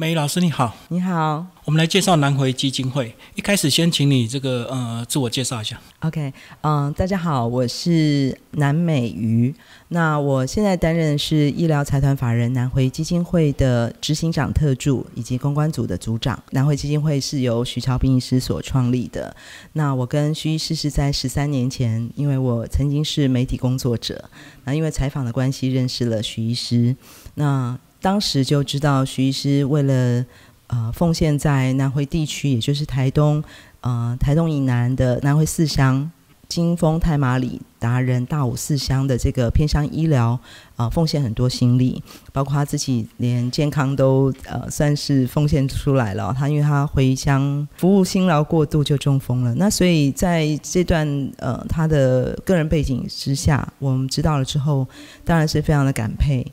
梅老师你好，你好。我们来介绍南回基金会。一开始先请你这个呃自我介绍一下。OK，嗯，大家好，我是南美瑜。那我现在担任是医疗财团法人南回基金会的执行长特助以及公关组的组长。南回基金会是由徐超斌医师所创立的。那我跟徐医师是在十三年前，因为我曾经是媒体工作者，那因为采访的关系认识了徐医师。那当时就知道徐医师为了呃奉献在南回地区，也就是台东呃台东以南的南回四乡、金峰、太马里、达人、大武四乡的这个偏乡医疗啊，奉献很多心力，包括他自己连健康都呃算是奉献出来了。他因为他回乡服务辛劳过度就中风了，那所以在这段呃他的个人背景之下，我们知道了之后，当然是非常的感佩。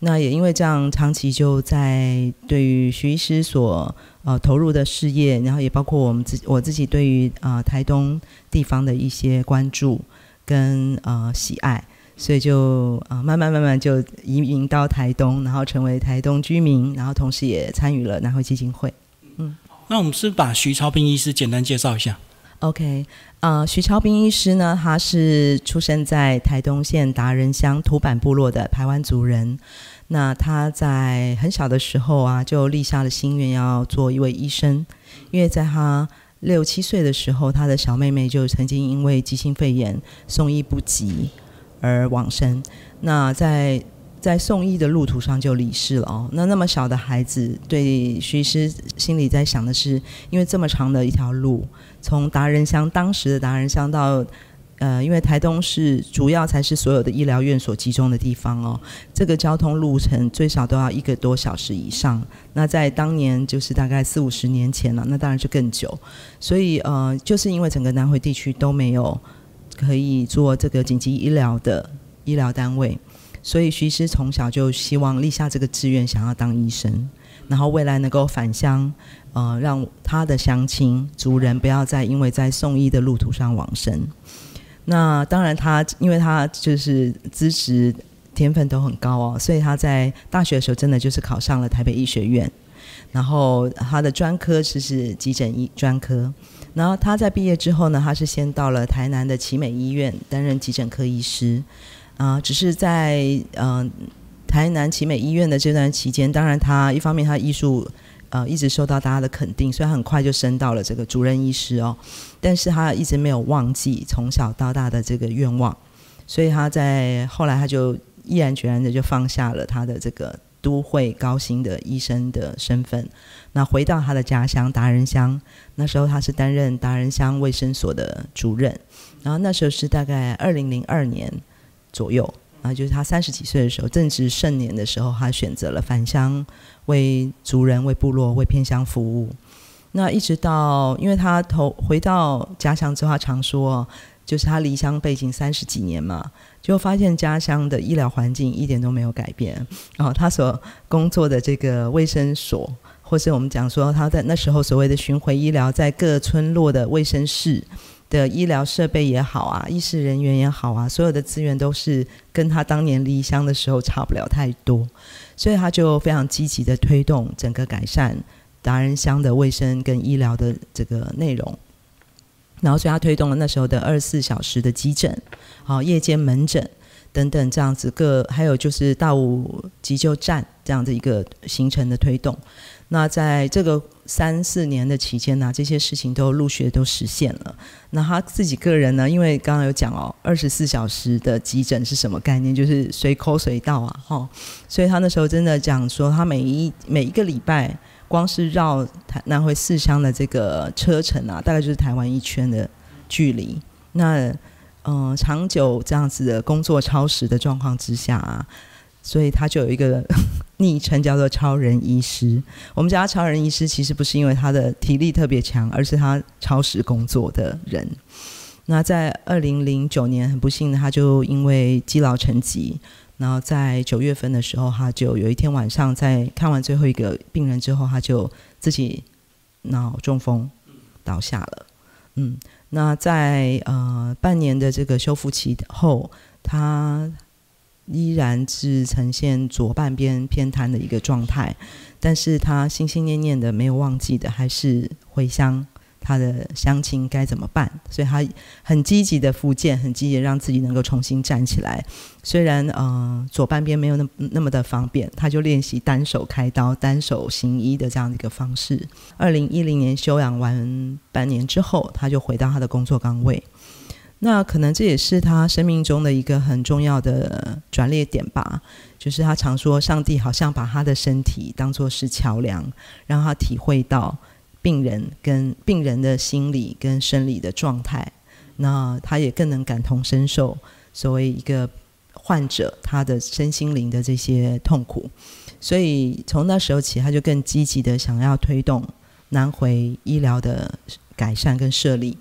那也因为这样，长期就在对于徐医师所呃投入的事业，然后也包括我们自我自己对于啊台东地方的一些关注跟呃喜爱，所以就啊慢慢慢慢就移民到台东，然后成为台东居民，然后同时也参与了南汇基金会。嗯，那我们是把徐超斌医师简单介绍一下。OK，呃，徐超斌医师呢，他是出生在台东县达人乡土坂部落的台湾族人。那他在很小的时候啊，就立下了心愿要做一位医生，因为在他六七岁的时候，他的小妹妹就曾经因为急性肺炎送医不及而往生。那在在送医的路途上就离世了哦。那那么小的孩子，对徐医师心里在想的是，因为这么长的一条路。从达人乡当时的达人乡到，呃，因为台东是主要才是所有的医疗院所集中的地方哦，这个交通路程最少都要一个多小时以上。那在当年就是大概四五十年前了，那当然就更久。所以呃，就是因为整个南回地区都没有可以做这个紧急医疗的医疗单位，所以徐师从小就希望立下这个志愿，想要当医生，然后未来能够返乡。呃，让他的乡亲族人不要再因为在送医的路途上往生。那当然，他因为他就是资质天分都很高哦，所以他在大学的时候真的就是考上了台北医学院。然后他的专科是是急诊医专科。然后他在毕业之后呢，他是先到了台南的奇美医院担任急诊科医师。啊，只是在嗯台南奇美医院的这段期间，当然他一方面他艺术。呃，一直受到大家的肯定，所以很快就升到了这个主任医师哦。但是他一直没有忘记从小到大的这个愿望，所以他在后来他就毅然决然的就放下了他的这个都会高薪的医生的身份，那回到他的家乡达人乡。那时候他是担任达人乡卫生所的主任，然后那时候是大概二零零二年左右。啊，就是他三十几岁的时候，正值盛年的时候，他选择了返乡，为族人、为部落、为偏乡服务。那一直到，因为他投回到家乡之后，他常说，就是他离乡背景三十几年嘛，就发现家乡的医疗环境一点都没有改变。然后他所工作的这个卫生所，或是我们讲说他在那时候所谓的巡回医疗，在各村落的卫生室。的医疗设备也好啊，医师人员也好啊，所有的资源都是跟他当年离乡的时候差不了太多，所以他就非常积极的推动整个改善达人乡的卫生跟医疗的这个内容，然后所以他推动了那时候的二十四小时的急诊，好夜间门诊等等这样子各，还有就是大武急救站这样的一个行程的推动。那在这个三四年的期间呢，这些事情都陆续都实现了。那他自己个人呢，因为刚刚有讲哦，二十四小时的急诊是什么概念？就是随口随到啊，哈。所以他那时候真的讲说，他每一每一个礼拜，光是绕台南回四乡的这个车程啊，大概就是台湾一圈的距离。那嗯，长久这样子的工作超时的状况之下啊。所以他就有一个昵称叫做“超人医师”。我们叫他“超人医师”，其实不是因为他的体力特别强，而是他超时工作的人。那在二零零九年，很不幸的，他就因为积劳成疾，然后在九月份的时候，他就有一天晚上在看完最后一个病人之后，他就自己脑中风倒下了。嗯，那在呃半年的这个修复期后，他。依然是呈现左半边偏瘫的一个状态，但是他心心念念的没有忘记的还是回乡。他的乡亲该怎么办？所以他很积极的复健，很积极让自己能够重新站起来。虽然呃左半边没有那那么的方便，他就练习单手开刀、单手行医的这样的一个方式。二零一零年休养完半年之后，他就回到他的工作岗位。那可能这也是他生命中的一个很重要的转捩点吧。就是他常说，上帝好像把他的身体当作是桥梁，让他体会到。病人跟病人的心理跟生理的状态，那他也更能感同身受。所谓一个患者，他的身心灵的这些痛苦，所以从那时候起，他就更积极的想要推动南回医疗的改善跟设立。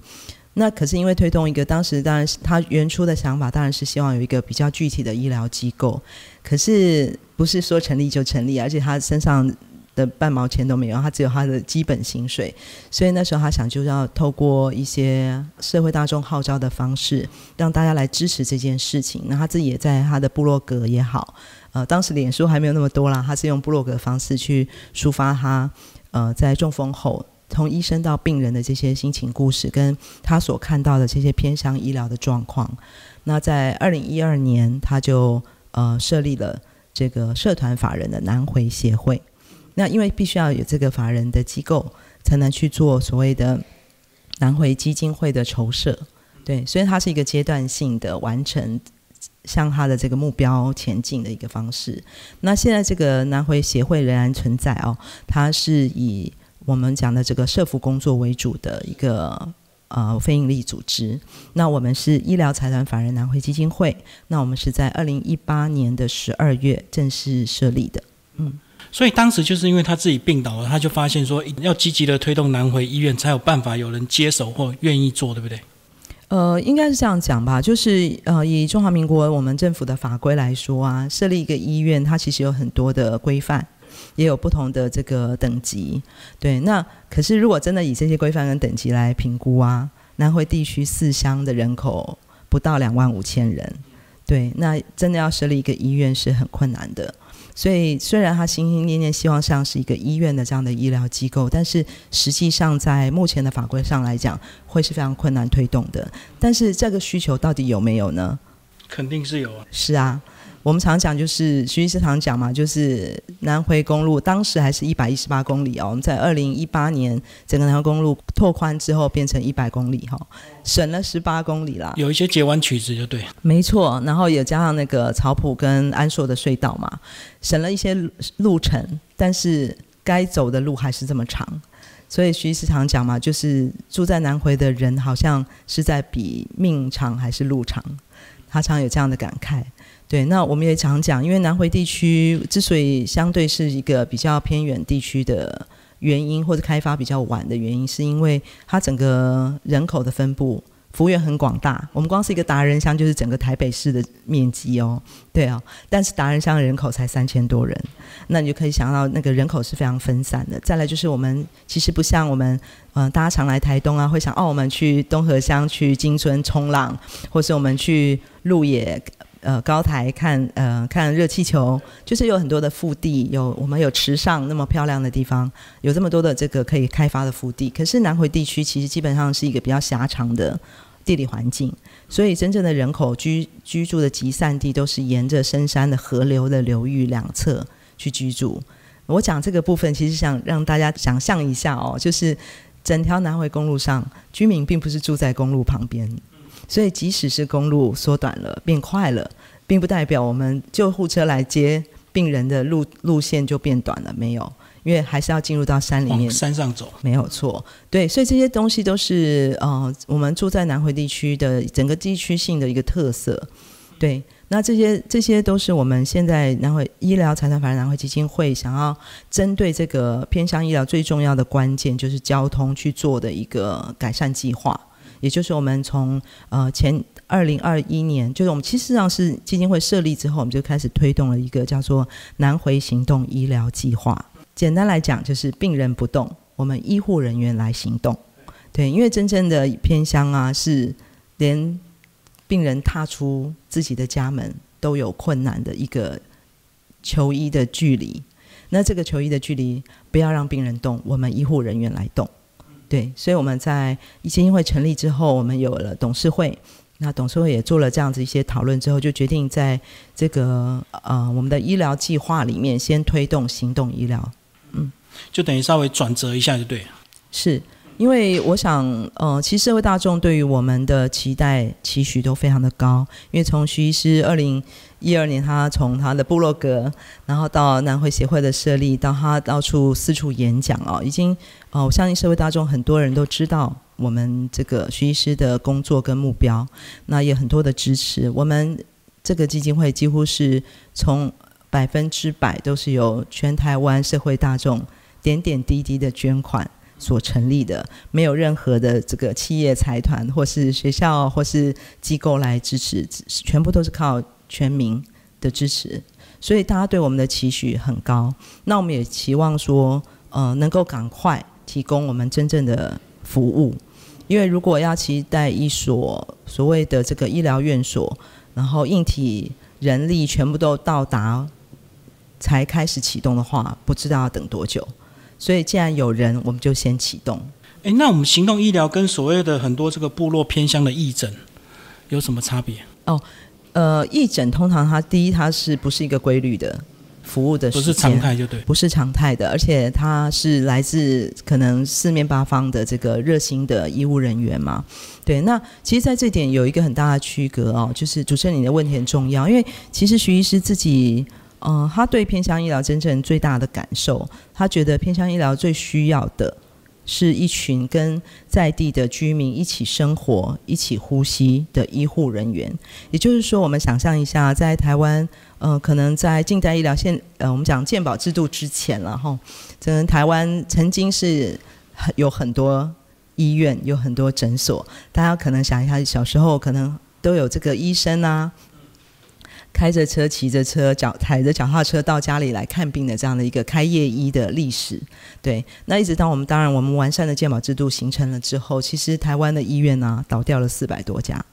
那可是因为推动一个，当时当然是他原初的想法，当然是希望有一个比较具体的医疗机构。可是不是说成立就成立，而且他身上。的半毛钱都没有，他只有他的基本薪水，所以那时候他想就要透过一些社会大众号召的方式，让大家来支持这件事情。那他自己也在他的部落格也好，呃，当时脸书还没有那么多啦，他是用部落格方式去抒发他呃在中风后从医生到病人的这些心情故事，跟他所看到的这些偏向医疗的状况。那在二零一二年，他就呃设立了这个社团法人的南回协会。那因为必须要有这个法人的机构，才能去做所谓的南回基金会的筹设，对，所以它是一个阶段性的完成向他的这个目标前进的一个方式。那现在这个南回协会仍然存在哦，它是以我们讲的这个社服工作为主的一个呃非营利组织。那我们是医疗财团法人南汇基金会，那我们是在二零一八年的十二月正式设立的，嗯。所以当时就是因为他自己病倒了，他就发现说要积极的推动南回医院，才有办法有人接手或愿意做，对不对？呃，应该是这样讲吧，就是呃，以中华民国我们政府的法规来说啊，设立一个医院，它其实有很多的规范，也有不同的这个等级。对，那可是如果真的以这些规范跟等级来评估啊，南回地区四乡的人口不到两万五千人，对，那真的要设立一个医院是很困难的。所以，虽然他心心念念希望像是一个医院的这样的医疗机构，但是实际上在目前的法规上来讲，会是非常困难推动的。但是这个需求到底有没有呢？肯定是有啊。是啊。我们常讲，就是徐医师常讲嘛，就是南回公路当时还是一百一十八公里哦。我们在二零一八年整个南回公路拓宽之后，变成一百公里哈，省了十八公里啦。有一些截弯曲直就对。没错，然后也加上那个草埔跟安硕的隧道嘛，省了一些路程，但是该走的路还是这么长。所以徐医师常讲嘛，就是住在南回的人，好像是在比命长还是路长，他常有这样的感慨。对，那我们也常讲，因为南回地区之所以相对是一个比较偏远地区的原因，或者开发比较晚的原因，是因为它整个人口的分布幅员很广大。我们光是一个达人乡，就是整个台北市的面积哦，对啊。但是达人乡的人口才三千多人，那你就可以想到那个人口是非常分散的。再来就是我们其实不像我们，嗯，大家常来台东啊，会想哦，我们去东河乡去金村冲浪，或是我们去鹿野。呃，高台看呃看热气球，就是有很多的腹地，有我们有池上那么漂亮的地方，有这么多的这个可以开发的腹地。可是南回地区其实基本上是一个比较狭长的地理环境，所以真正的人口居居住的集散地都是沿着深山的河流的流域两侧去居住。我讲这个部分，其实想让大家想象一下哦，就是整条南回公路上，居民并不是住在公路旁边。所以，即使是公路缩短了、变快了，并不代表我们救护车来接病人的路路线就变短了。没有，因为还是要进入到山里面，山上走，没有错。对，所以这些东西都是呃，我们住在南回地区的整个地区性的一个特色。对，那这些这些都是我们现在南回医疗财产法人南回基金会想要针对这个偏向医疗最重要的关键，就是交通去做的一个改善计划。也就是我们从呃前二零二一年，就是我们其实上是基金会设立之后，我们就开始推动了一个叫做南回行动医疗计划。简单来讲，就是病人不动，我们医护人员来行动。对，因为真正的偏乡啊，是连病人踏出自己的家门都有困难的一个求医的距离。那这个求医的距离，不要让病人动，我们医护人员来动。对，所以我们在基金会成立之后，我们有了董事会。那董事会也做了这样子一些讨论之后，就决定在这个呃我们的医疗计划里面先推动行动医疗。嗯，就等于稍微转折一下就对。是因为我想，呃，其实社会大众对于我们的期待期许都非常的高，因为从徐医师二零一二年他从他的部落格，然后到南回协会的设立，到他到处四处演讲哦，已经哦，我相信社会大众很多人都知道。我们这个徐医师的工作跟目标，那也很多的支持。我们这个基金会几乎是从百分之百都是由全台湾社会大众点点滴滴的捐款所成立的，没有任何的这个企业财团或是学校或是机构来支持，全部都是靠全民的支持。所以大家对我们的期许很高。那我们也期望说，呃，能够赶快提供我们真正的服务。因为如果要期待一所所谓的这个医疗院所，然后硬体人力全部都到达才开始启动的话，不知道要等多久。所以既然有人，我们就先启动。诶，那我们行动医疗跟所谓的很多这个部落偏乡的义诊有什么差别？哦，呃，义诊通常它第一它是不是一个规律的？服务的不是常态就对，不是常态的，而且它是来自可能四面八方的这个热心的医务人员嘛。对，那其实在这点有一个很大的区隔哦，就是主持人你的问题很重要，因为其实徐医师自己，嗯，他对偏乡医疗真正最大的感受，他觉得偏乡医疗最需要的。是一群跟在地的居民一起生活、一起呼吸的医护人员。也就是说，我们想象一下，在台湾，呃，可能在近代医疗现，呃，我们讲健保制度之前了哈，可能台湾曾经是有很多医院、有很多诊所。大家可能想一下，小时候可能都有这个医生啊。开着车、骑着车、脚踩着脚踏车到家里来看病的这样的一个开业医的历史，对。那一直到我们当然我们完善的健保制度形成了之后，其实台湾的医院呢倒掉了四百多家，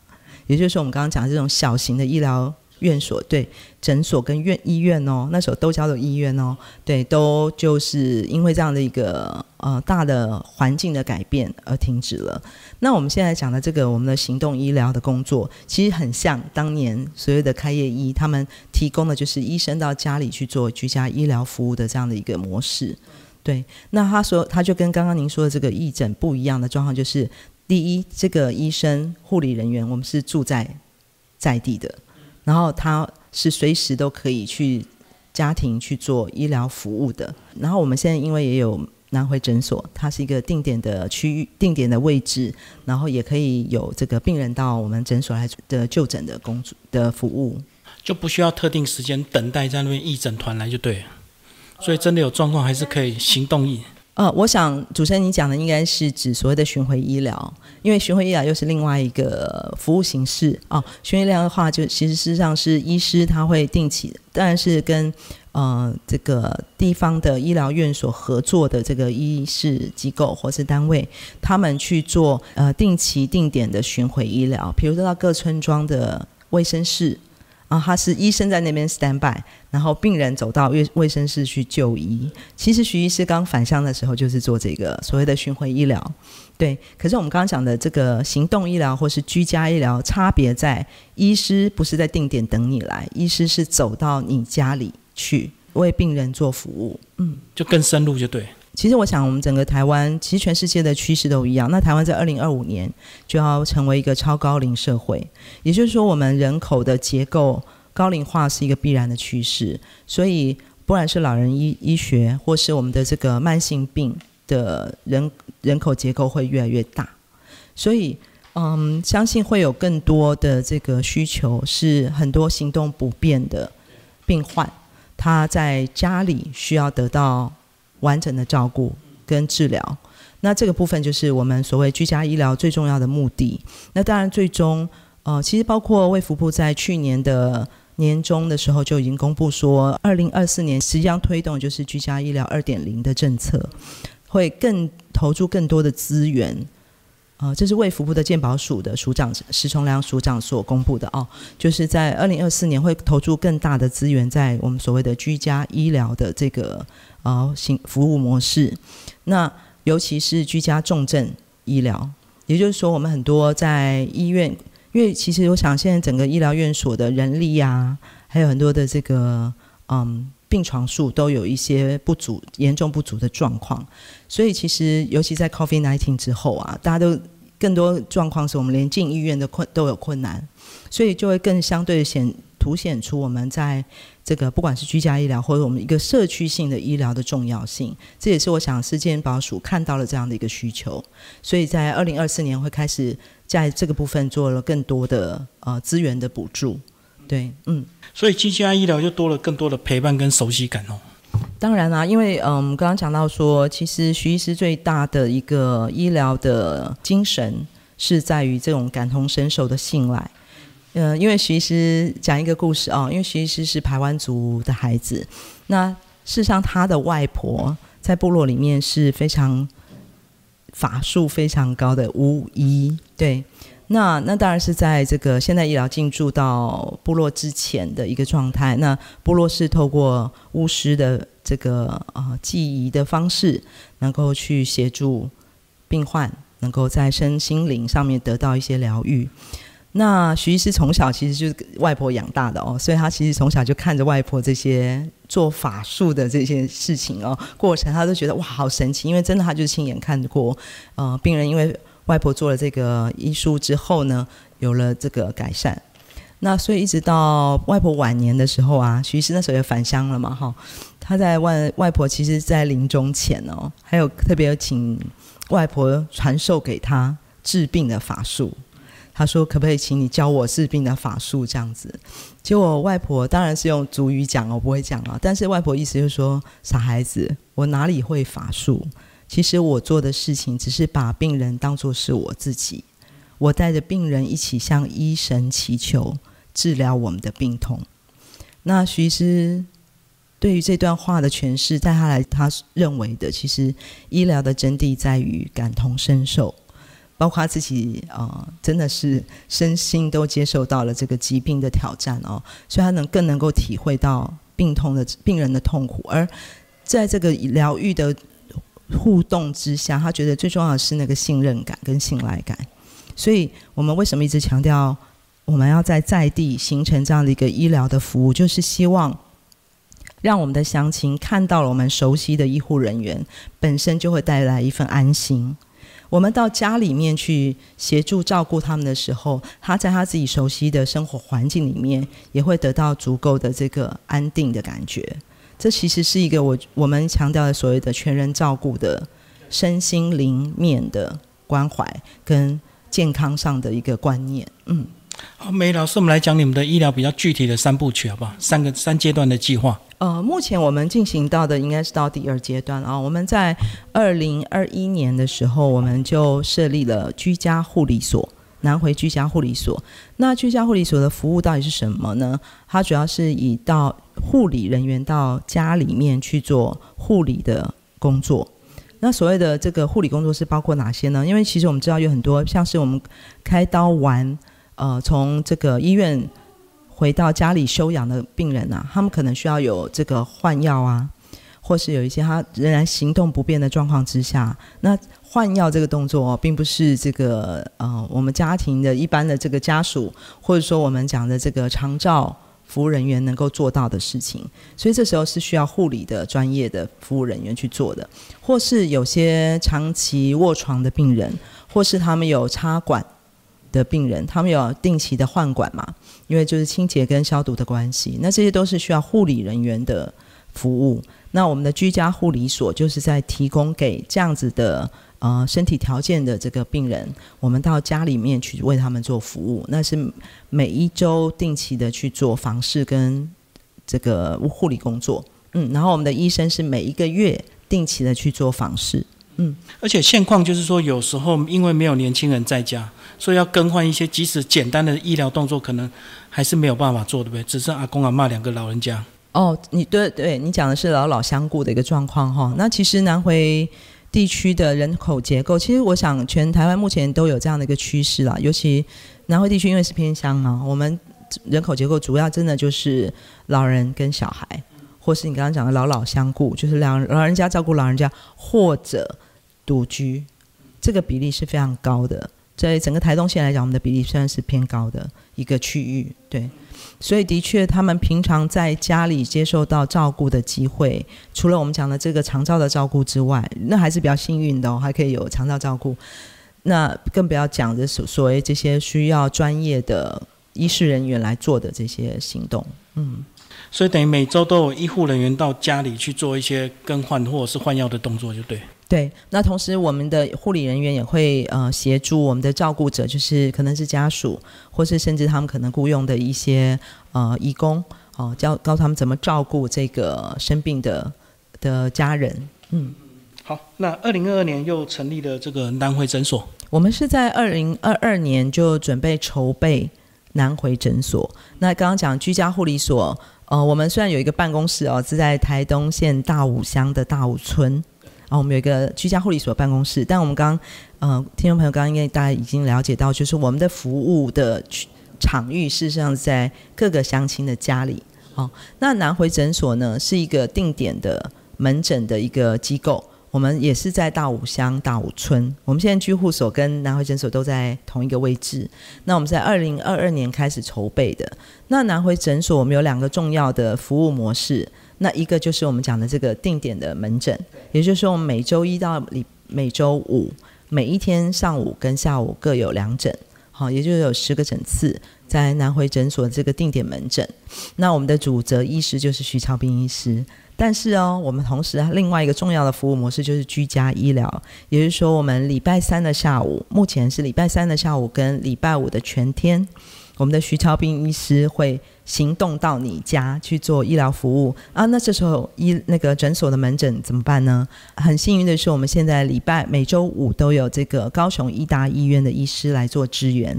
也就是我们刚刚讲的这种小型的医疗。院所对诊所跟院医院哦，那时候都叫做医院哦，对，都就是因为这样的一个呃大的环境的改变而停止了。那我们现在讲的这个我们的行动医疗的工作，其实很像当年所谓的开业医，他们提供的就是医生到家里去做居家医疗服务的这样的一个模式。对，那他说他就跟刚刚您说的这个义诊不一样的状况，就是第一，这个医生护理人员我们是住在在地的。然后他是随时都可以去家庭去做医疗服务的。然后我们现在因为也有南回诊所，它是一个定点的区域、定点的位置，然后也可以有这个病人到我们诊所来的就诊的工作的服务，就不需要特定时间等待在那边义诊团来就对。所以真的有状况还是可以行动义。呃，我想主持人你讲的应该是指所谓的巡回医疗，因为巡回医疗又是另外一个服务形式啊。巡回医疗的话，就其实事实上是医师他会定期，当然是跟呃这个地方的医疗院所合作的这个医师机构或是单位，他们去做呃定期定点的巡回医疗，比如说到各村庄的卫生室。然后他是医生在那边 stand by，然后病人走到卫卫生室去就医。其实徐医师刚返乡的时候就是做这个所谓的巡回医疗，对。可是我们刚刚讲的这个行动医疗或是居家医疗，差别在医师不是在定点等你来，医师是走到你家里去为病人做服务，嗯，就更深入就对。其实我想，我们整个台湾，其实全世界的趋势都一样。那台湾在二零二五年就要成为一个超高龄社会，也就是说，我们人口的结构高龄化是一个必然的趋势。所以，不管是老人医医学，或是我们的这个慢性病的人人口结构会越来越大。所以，嗯，相信会有更多的这个需求，是很多行动不便的病患，他在家里需要得到。完整的照顾跟治疗，那这个部分就是我们所谓居家医疗最重要的目的。那当然，最终呃，其实包括卫福部在去年的年中的时候就已经公布说，二零二四年实际上推动就是居家医疗二点零的政策，会更投注更多的资源，啊，这是卫福部的健保署的署长石崇良署长所公布的哦，就是在二零二四年会投注更大的资源在我们所谓的居家医疗的这个呃行服务模式，那尤其是居家重症医疗，也就是说，我们很多在医院，因为其实我想现在整个医疗院所的人力呀，还有很多的这个嗯。病床数都有一些不足、严重不足的状况，所以其实尤其在 COVID-19 之后啊，大家都更多状况是我们连进医院的困都有困难，所以就会更相对显凸显出我们在这个不管是居家医疗或者我们一个社区性的医疗的重要性。这也是我想世健保署看到了这样的一个需求，所以在二零二四年会开始在这个部分做了更多的呃资源的补助。对，嗯。所以居家医疗就多了更多的陪伴跟熟悉感哦。当然啦，因为嗯，刚刚讲到说，其实徐医师最大的一个医疗的精神是在于这种感同身受的信赖。嗯，因为徐医师讲一个故事哦，因为徐医师是台湾族的孩子，那事实上他的外婆在部落里面是非常法术非常高的巫医，对。那那当然是在这个现代医疗进驻到部落之前的一个状态。那部落是透过巫师的这个呃记忆的方式，能够去协助病患，能够在身心灵上面得到一些疗愈。那徐医师从小其实就是外婆养大的哦，所以他其实从小就看着外婆这些做法术的这些事情哦过程，他都觉得哇好神奇，因为真的他就是亲眼看过呃病人因为。外婆做了这个医术之后呢，有了这个改善。那所以一直到外婆晚年的时候啊，徐医师那时候也返乡了嘛，哈。他在外外婆其实，在临终前哦，还有特别请外婆传授给他治病的法术。他说：“可不可以请你教我治病的法术？”这样子。结果外婆当然是用主语讲哦，不会讲啊。但是外婆意思就是说：“傻孩子，我哪里会法术？”其实我做的事情只是把病人当作是我自己，我带着病人一起向医神祈求治疗我们的病痛。那徐医师对于这段话的诠释，在他来他认为的，其实医疗的真谛在于感同身受，包括他自己啊，真的是身心都接受到了这个疾病的挑战哦，所以他能更能够体会到病痛的病人的痛苦，而在这个疗愈的。互动之下，他觉得最重要的是那个信任感跟信赖感。所以，我们为什么一直强调我们要在在地形成这样的一个医疗的服务，就是希望让我们的乡亲看到了我们熟悉的医护人员，本身就会带来一份安心。我们到家里面去协助照顾他们的时候，他在他自己熟悉的生活环境里面，也会得到足够的这个安定的感觉。这其实是一个我我们强调的所谓的全人照顾的身心灵面的关怀跟健康上的一个观念。嗯，好，梅老师，我们来讲你们的医疗比较具体的三部曲，好不好？三个三阶段的计划。呃，目前我们进行到的应该是到第二阶段啊。我们在二零二一年的时候，我们就设立了居家护理所。南回居家护理所，那居家护理所的服务到底是什么呢？它主要是以到护理人员到家里面去做护理的工作。那所谓的这个护理工作是包括哪些呢？因为其实我们知道有很多像是我们开刀完，呃，从这个医院回到家里休养的病人啊，他们可能需要有这个换药啊，或是有一些他仍然行动不便的状况之下，那。换药这个动作哦，并不是这个呃，我们家庭的一般的这个家属，或者说我们讲的这个长照服务人员能够做到的事情，所以这时候是需要护理的专业的服务人员去做的，或是有些长期卧床的病人，或是他们有插管的病人，他们有定期的换管嘛，因为就是清洁跟消毒的关系，那这些都是需要护理人员的服务。那我们的居家护理所就是在提供给这样子的。呃，身体条件的这个病人，我们到家里面去为他们做服务，那是每一周定期的去做房事跟这个护理工作。嗯，然后我们的医生是每一个月定期的去做房事。嗯，而且现况就是说，有时候因为没有年轻人在家，所以要更换一些即使简单的医疗动作，可能还是没有办法做，对不对？只剩阿公阿妈两个老人家。哦，你对对，你讲的是老老相顾的一个状况哈。那其实南回。地区的人口结构，其实我想全台湾目前都有这样的一个趋势啦。尤其南回地区因为是偏乡嘛，我们人口结构主要真的就是老人跟小孩，或是你刚刚讲的老老相顾，就是两老人家照顾老人家，或者独居，这个比例是非常高的。在整个台东县来讲，我们的比例算是偏高的一个区域，对。所以的确，他们平常在家里接受到照顾的机会，除了我们讲的这个长照的照顾之外，那还是比较幸运的哦，还可以有长照照顾。那更不要讲的所所谓这些需要专业的医师人员来做的这些行动，嗯。所以等于每周都有医护人员到家里去做一些更换或者是换药的动作，就对。对，那同时我们的护理人员也会呃协助我们的照顾者，就是可能是家属，或是甚至他们可能雇佣的一些呃义工，哦教教他们怎么照顾这个生病的的家人。嗯，好，那二零二二年又成立了这个南回诊所。我们是在二零二二年就准备筹备南回诊所。那刚刚讲居家护理所。呃，我们虽然有一个办公室哦，是在台东县大武乡的大武村，啊，我们有一个居家护理所办公室，但我们刚，呃，听众朋友刚刚应该大家已经了解到，就是我们的服务的场域事实上在各个乡亲的家里，好，那南回诊所呢是一个定点的门诊的一个机构。我们也是在大武乡大武村，我们现在居护所跟南回诊所都在同一个位置。那我们在二零二二年开始筹备的。那南回诊所我们有两个重要的服务模式，那一个就是我们讲的这个定点的门诊，也就是说我们每周一到每每周五每一天上午跟下午各有两诊，好，也就是有十个诊次在南回诊所这个定点门诊。那我们的主责医师就是徐超斌医师。但是哦，我们同时另外一个重要的服务模式就是居家医疗，也就是说，我们礼拜三的下午，目前是礼拜三的下午跟礼拜五的全天，我们的徐超斌医师会行动到你家去做医疗服务啊。那这时候医那个诊所的门诊怎么办呢？很幸运的是，我们现在礼拜每周五都有这个高雄医大医院的医师来做支援，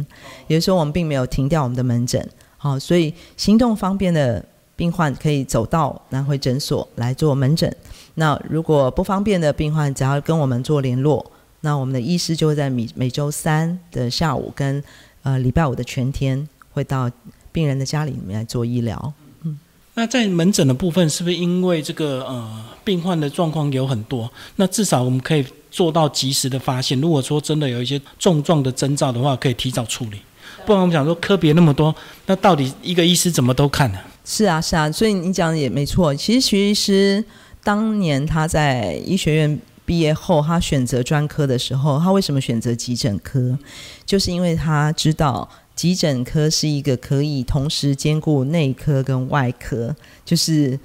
也就是说，我们并没有停掉我们的门诊，好，所以行动方便的。病患可以走到南回诊所来做门诊。那如果不方便的病患，只要跟我们做联络，那我们的医师就会在每每周三的下午跟呃礼拜五的全天，会到病人的家里面来做医疗。嗯，那在门诊的部分，是不是因为这个呃病患的状况有很多？那至少我们可以做到及时的发现。如果说真的有一些重状的征兆的话，可以提早处理。不然我们想说科别那么多，那到底一个医师怎么都看呢？是啊，是啊，所以你讲的也没错。其实徐医师当年他在医学院毕业后，他选择专科的时候，他为什么选择急诊科？就是因为他知道急诊科是一个可以同时兼顾内科跟外科，就是。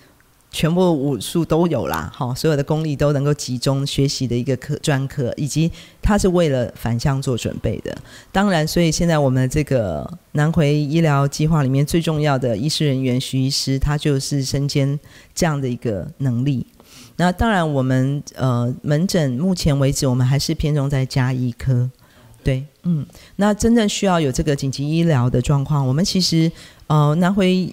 全部武术都有啦，好，所有的功力都能够集中学习的一个科专科，以及他是为了返乡做准备的。当然，所以现在我们这个南回医疗计划里面最重要的医师人员徐医师，他就是身兼这样的一个能力。那当然，我们呃门诊目前为止，我们还是偏重在加医科。对，嗯，那真正需要有这个紧急医疗的状况，我们其实呃南回。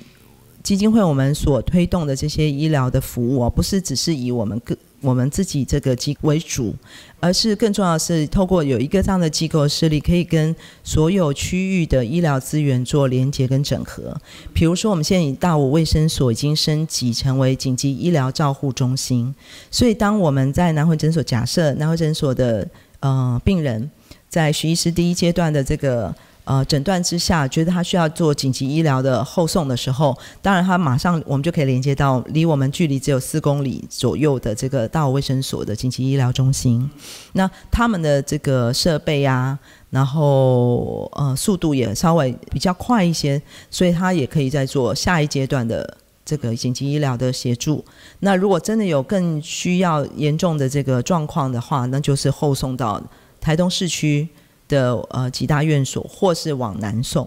基金会我们所推动的这些医疗的服务啊，不是只是以我们个我们自己这个机为主，而是更重要的是透过有一个这样的机构势力，可以跟所有区域的医疗资源做连接跟整合。比如说，我们现在以大武卫生所已经升级成为紧急医疗照护中心，所以当我们在南汇诊所假设南汇诊所的呃病人在徐医师第一阶段的这个。呃，诊断之下，觉得他需要做紧急医疗的后送的时候，当然他马上我们就可以连接到离我们距离只有四公里左右的这个大卫生所的紧急医疗中心。那他们的这个设备啊，然后呃速度也稍微比较快一些，所以他也可以在做下一阶段的这个紧急医疗的协助。那如果真的有更需要严重的这个状况的话，那就是后送到台东市区。的呃几大院所，或是往南送，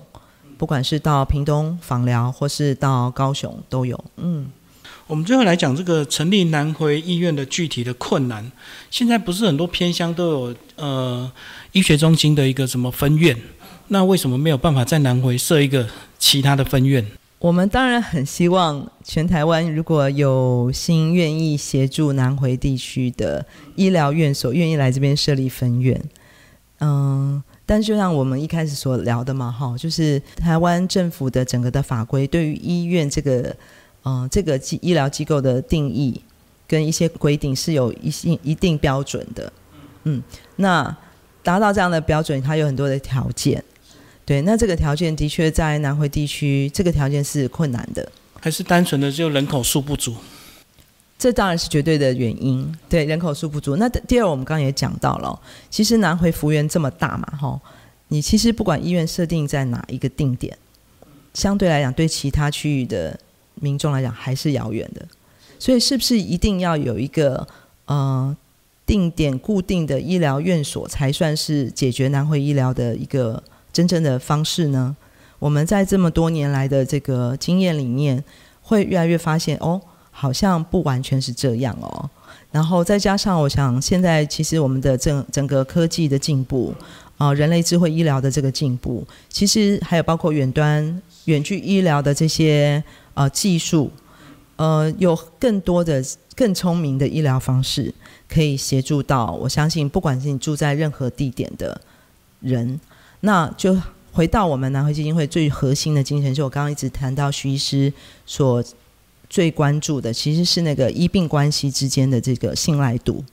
不管是到屏东访疗，或是到高雄都有。嗯，我们最后来讲这个成立南回医院的具体的困难。现在不是很多偏乡都有呃医学中心的一个什么分院，那为什么没有办法在南回设一个其他的分院？我们当然很希望全台湾如果有心愿意协助南回地区的医疗院所，愿意来这边设立分院，嗯，但就像我们一开始所聊的嘛，哈，就是台湾政府的整个的法规对于医院这个，嗯，这个医疗机构的定义跟一些规定是有一些一定标准的，嗯，那达到这样的标准，它有很多的条件。对，那这个条件的确在南回地区，这个条件是困难的，还是单纯的就人口数不足？这当然是绝对的原因。对，人口数不足。那第二，我们刚刚也讲到了，其实南回幅员这么大嘛，哈，你其实不管医院设定在哪一个定点，相对来讲，对其他区域的民众来讲还是遥远的。所以，是不是一定要有一个呃定点固定的医疗院所，才算是解决南回医疗的一个？真正的方式呢？我们在这么多年来的这个经验里面，会越来越发现哦，好像不完全是这样哦。然后再加上，我想现在其实我们的整整个科技的进步啊，人类智慧医疗的这个进步，其实还有包括远端远距医疗的这些呃技术，呃，有更多的更聪明的医疗方式可以协助到。我相信，不管是你住在任何地点的人。那就回到我们南汇基金会最核心的精神，就我刚刚一直谈到徐医师所最关注的，其实是那个医病关系之间的这个信赖度。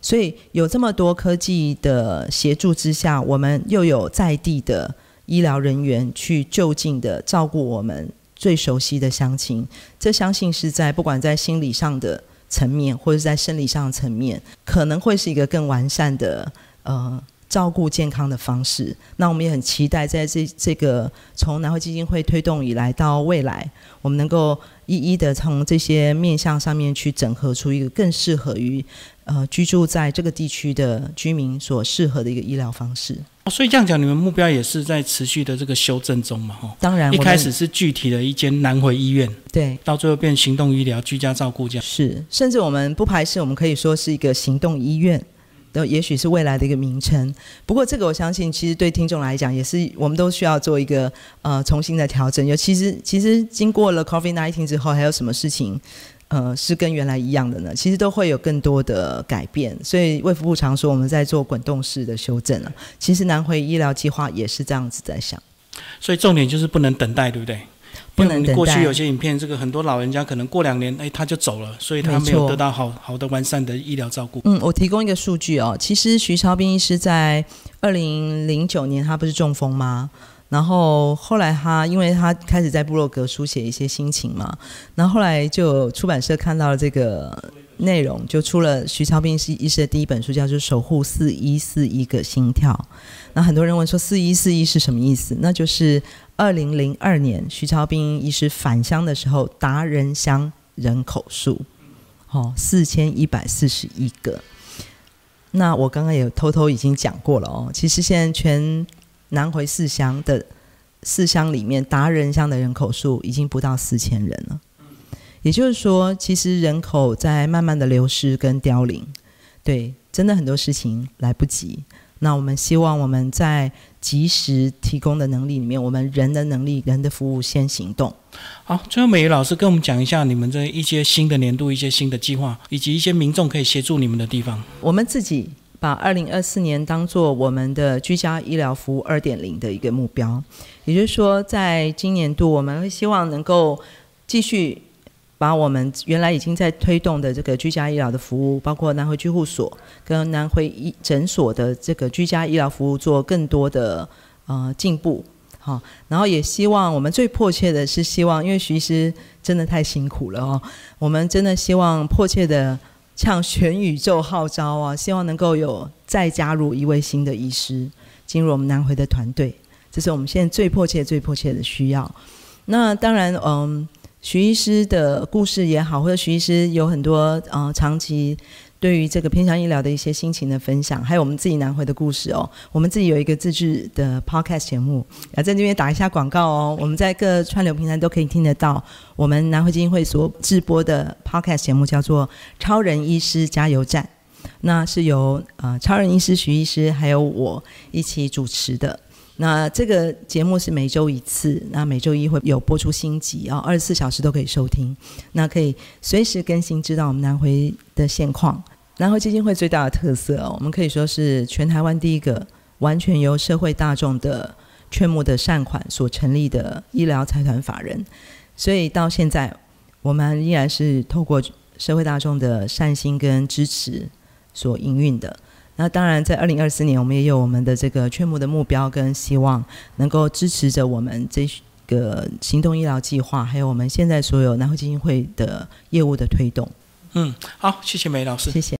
所以有这么多科技的协助之下，我们又有在地的医疗人员去就近的照顾我们最熟悉的乡亲，这相信是在不管在心理上的层面，或者在生理上的层面，可能会是一个更完善的呃。照顾健康的方式，那我们也很期待，在这这个从南汇基金会推动以来到未来，我们能够一一的从这些面向上面去整合出一个更适合于呃居住在这个地区的居民所适合的一个医疗方式。所以这样讲，你们目标也是在持续的这个修正中嘛？哈，当然，一开始是具体的一间南回医院，对，到最后变行动医疗、居家照顾这样。是，甚至我们不排斥，我们可以说是一个行动医院。都也许是未来的一个名称，不过这个我相信，其实对听众来讲，也是我们都需要做一个呃重新的调整。尤其实，其实经过了 COVID nineteen 之后，还有什么事情呃是跟原来一样的呢？其实都会有更多的改变。所以卫福部常说，我们在做滚动式的修正啊。其实南回医疗计划也是这样子在想。所以重点就是不能等待，对不对？不能过去有些影片，这个很多老人家可能过两年，哎，他就走了，所以他没有得到好好的完善的医疗照顾。嗯，我提供一个数据哦，其实徐超斌医师在二零零九年他不是中风吗？然后后来他因为他开始在部落格书写一些心情嘛，然后后来就出版社看到了这个内容，就出了徐超斌医师的第一本书，叫做《守护四一四一个心跳》。那很多人问说四一四一是什么意思？那就是二零零二年徐超斌医师返乡的时候，达人乡人口数，哦，四千一百四十一个。那我刚刚也偷偷已经讲过了哦，其实现在全南回四乡的四乡里面，达人乡的人口数已经不到四千人了。也就是说，其实人口在慢慢的流失跟凋零，对，真的很多事情来不及。那我们希望我们在及时提供的能力里面，我们人的能力、人的服务先行动。好，最后美瑜老师跟我们讲一下你们这一些新的年度、一些新的计划，以及一些民众可以协助你们的地方。我们自己把二零二四年当做我们的居家医疗服务二点零的一个目标，也就是说，在今年度我们会希望能够继续。把我们原来已经在推动的这个居家医疗的服务，包括南回居护所跟南回医诊所的这个居家医疗服务做更多的呃进步，好，然后也希望我们最迫切的是希望，因为徐医师真的太辛苦了哦，我们真的希望迫切的向全宇宙号召啊，希望能够有再加入一位新的医师进入我们南回的团队，这是我们现在最迫切、最迫切的需要。那当然，嗯。徐医师的故事也好，或者徐医师有很多呃长期对于这个偏向医疗的一些心情的分享，还有我们自己南回的故事哦。我们自己有一个自制的 podcast 节目，要在这边打一下广告哦。我们在各串流平台都可以听得到。我们南回基金会所制播的 podcast 节目叫做《超人医师加油站》，那是由呃超人医师徐医师还有我一起主持的。那这个节目是每周一次，那每周一会有播出新集啊，二十四小时都可以收听，那可以随时更新，知道我们南回的现况。南回基金会最大的特色哦，我们可以说是全台湾第一个完全由社会大众的劝募的善款所成立的医疗财团法人，所以到现在我们依然是透过社会大众的善心跟支持所营运的。那当然，在二零二四年，我们也有我们的这个劝募的目标跟希望，能够支持着我们这个行动医疗计划，还有我们现在所有南汇基金会的业务的推动。嗯，好，谢谢梅老师，谢谢。